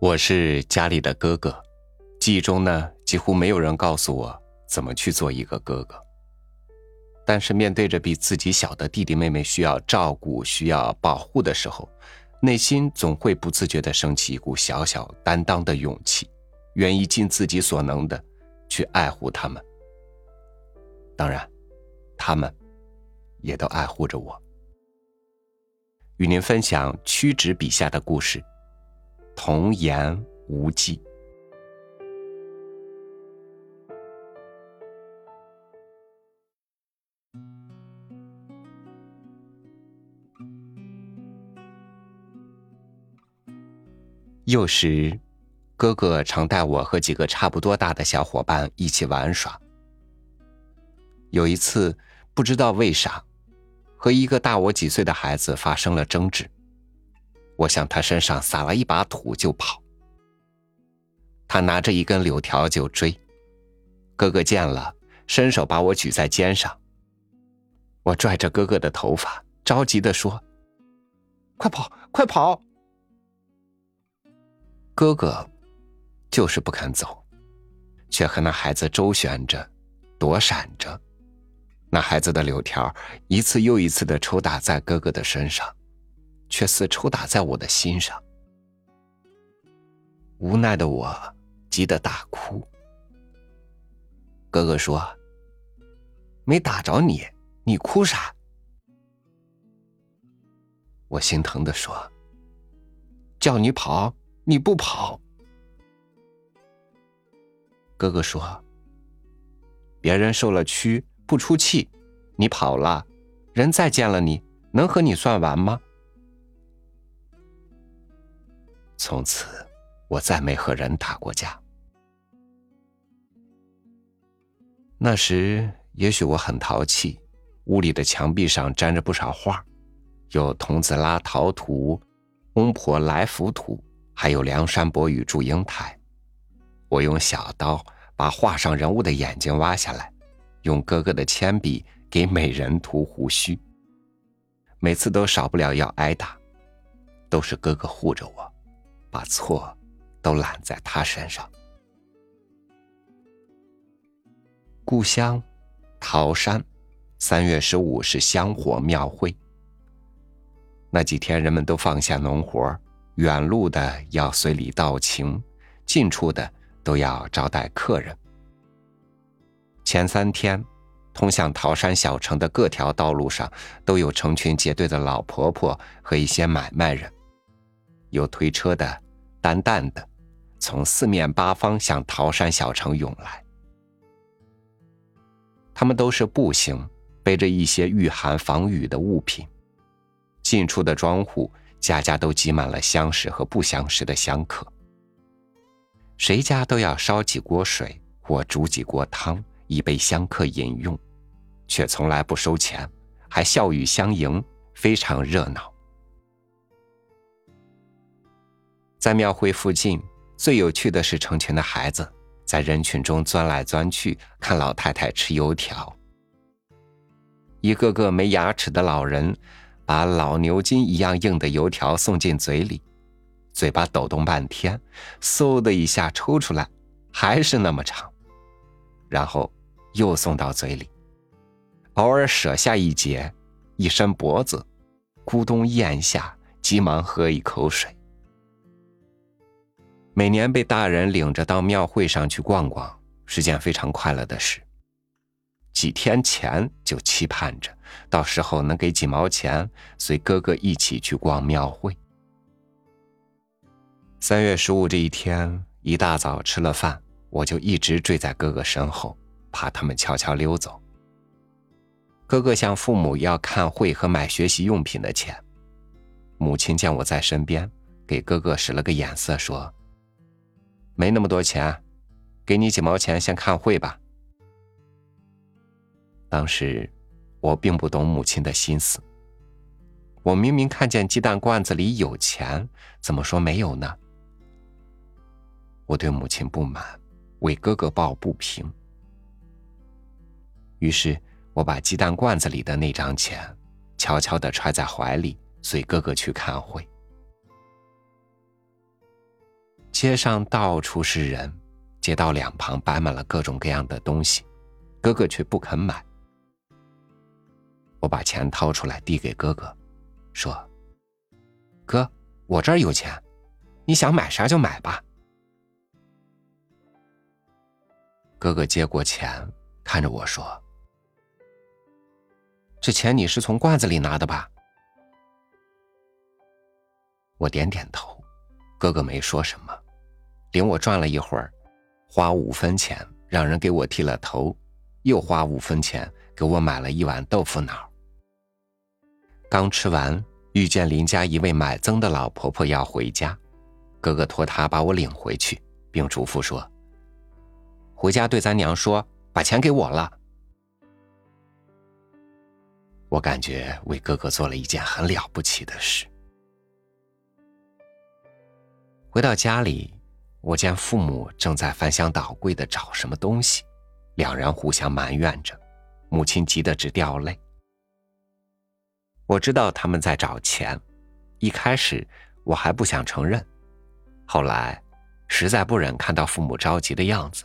我是家里的哥哥，记忆中呢，几乎没有人告诉我怎么去做一个哥哥。但是面对着比自己小的弟弟妹妹需要照顾、需要保护的时候，内心总会不自觉的升起一股小小担当的勇气，愿意尽自己所能的去爱护他们。当然，他们也都爱护着我。与您分享屈指笔下的故事。童言无忌。幼时，哥哥常带我和几个差不多大的小伙伴一起玩耍。有一次，不知道为啥，和一个大我几岁的孩子发生了争执。我向他身上撒了一把土就跑，他拿着一根柳条就追。哥哥见了，伸手把我举在肩上。我拽着哥哥的头发，着急的说：“快跑，快跑！”哥哥就是不肯走，却和那孩子周旋着，躲闪着。那孩子的柳条一次又一次的抽打在哥哥的身上。却似抽打在我的心上，无奈的我急得大哭。哥哥说：“没打着你，你哭啥？”我心疼的说：“叫你跑，你不跑。”哥哥说：“别人受了屈不出气，你跑了，人再见了你能和你算完吗？”从此，我再没和人打过架。那时，也许我很淘气，屋里的墙壁上粘着不少画，有童子拉陶图、翁婆来福图，还有梁山伯与祝英台。我用小刀把画上人物的眼睛挖下来，用哥哥的铅笔给美人涂胡须。每次都少不了要挨打，都是哥哥护着我。把错都揽在他身上。故乡桃山，三月十五是香火庙会。那几天，人们都放下农活，远路的要随礼道情，近处的都要招待客人。前三天，通向桃山小城的各条道路上，都有成群结队的老婆婆和一些买卖人。有推车的，担担的，从四面八方向桃山小城涌来。他们都是步行，背着一些御寒防雨的物品。近处的庄户，家家都挤满了相识和不相识的香客。谁家都要烧几锅水或煮几锅汤，以备香客饮用，却从来不收钱，还笑语相迎，非常热闹。在庙会附近，最有趣的是成群的孩子在人群中钻来钻去，看老太太吃油条。一个个没牙齿的老人，把老牛筋一样硬的油条送进嘴里，嘴巴抖动半天，嗖的一下抽出来，还是那么长，然后又送到嘴里，偶尔舍下一截，一伸脖子，咕咚咽下，急忙喝一口水。每年被大人领着到庙会上去逛逛，是件非常快乐的事。几天前就期盼着，到时候能给几毛钱，随哥哥一起去逛庙会。三月十五这一天，一大早吃了饭，我就一直追在哥哥身后，怕他们悄悄溜走。哥哥向父母要看会和买学习用品的钱，母亲见我在身边，给哥哥使了个眼色，说。没那么多钱，给你几毛钱先看会吧。当时我并不懂母亲的心思，我明明看见鸡蛋罐子里有钱，怎么说没有呢？我对母亲不满，为哥哥抱不平，于是我把鸡蛋罐子里的那张钱悄悄的揣在怀里，随哥哥去看会。街上到处是人，街道两旁摆满了各种各样的东西，哥哥却不肯买。我把钱掏出来递给哥哥，说：“哥，我这儿有钱，你想买啥就买吧。”哥哥接过钱，看着我说：“这钱你是从罐子里拿的吧？”我点点头，哥哥没说什么，领我转了一会儿，花五分钱让人给我剃了头，又花五分钱给我买了一碗豆腐脑。刚吃完，遇见邻家一位买增的老婆婆要回家，哥哥托她把我领回去，并嘱咐说。回家对咱娘说，把钱给我了。我感觉为哥哥做了一件很了不起的事。回到家里，我见父母正在翻箱倒柜的找什么东西，两人互相埋怨着，母亲急得直掉泪。我知道他们在找钱，一开始我还不想承认，后来实在不忍看到父母着急的样子。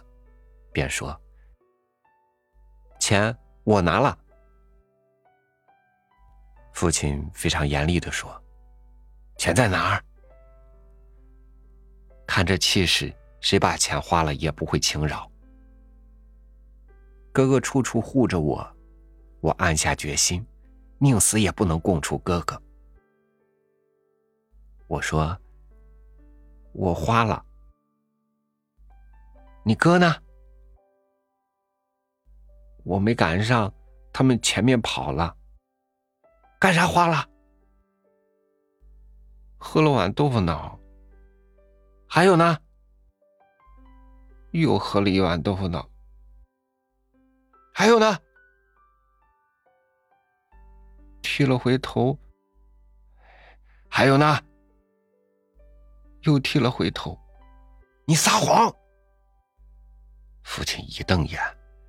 便说：“钱我拿了。”父亲非常严厉的说：“钱在哪儿？”看这气势，谁把钱花了也不会轻饶。哥哥处处护着我，我暗下决心，宁死也不能供出哥哥。我说：“我花了。”你哥呢？我没赶上，他们前面跑了。干啥花了？喝了碗豆腐脑。还有呢？又喝了一碗豆腐脑。还有呢？剃了回头。还有呢？又剃了回头。你撒谎！父亲一瞪眼。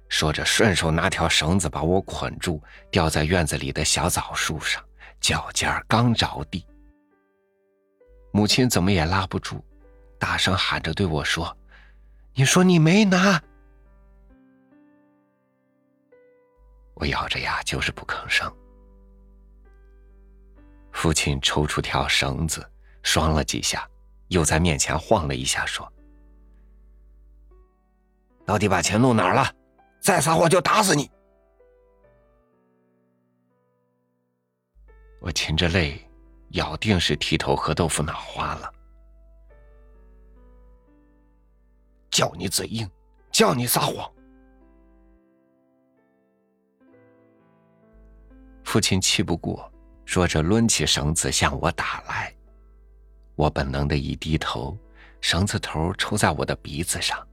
说着，顺手拿条绳子把我捆住，吊在院子里的小枣树上，脚尖刚着地。母亲怎么也拉不住，大声喊着对我说：“你说你没拿！”我咬着牙就是不吭声。父亲抽出条绳子，拴了几下，又在面前晃了一下，说：“到底把钱弄哪儿了？”再撒谎就打死你！我噙着泪，咬定是剃头和豆腐脑花了。叫你嘴硬，叫你撒谎。父亲气不过，说着抡起绳子向我打来。我本能的一低头，绳子头抽在我的鼻子上，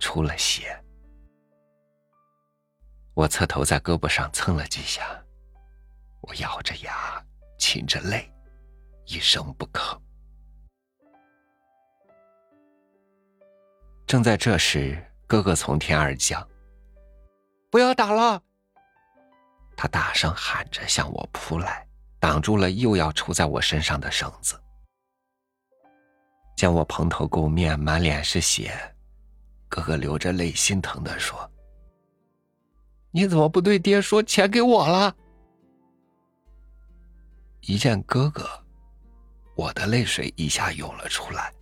出了血。我侧头在胳膊上蹭了几下，我咬着牙，噙着泪，一声不吭。正在这时，哥哥从天而降：“不要打了！”他大声喊着向我扑来，挡住了又要抽在我身上的绳子。见我蓬头垢面，满脸是血，哥哥流着泪，心疼的说。你怎么不对爹说钱给我了？一见哥哥，我的泪水一下涌了出来。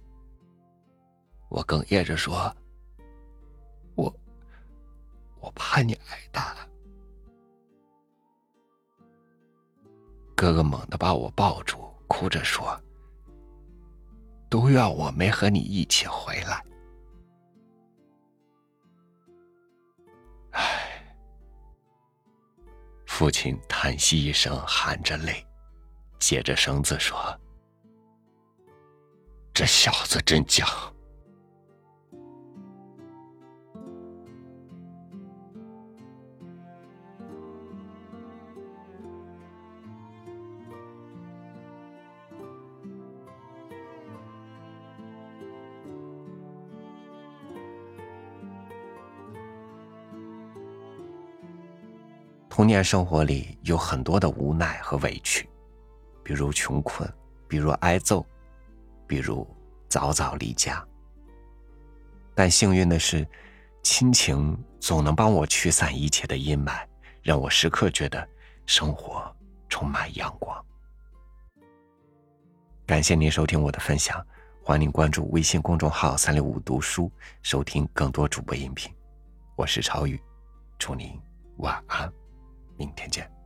我哽咽着说：“我，我怕你挨打。”哥哥猛地把我抱住，哭着说：“都怨我没和你一起回来。”唉父亲叹息一声，含着泪，解着绳子说：“这小子真犟。”童年生活里有很多的无奈和委屈，比如穷困，比如挨揍，比如早早离家。但幸运的是，亲情总能帮我驱散一切的阴霾，让我时刻觉得生活充满阳光。感谢您收听我的分享，欢迎您关注微信公众号“三六五读书”，收听更多主播音频。我是超宇，祝您晚安，明天见。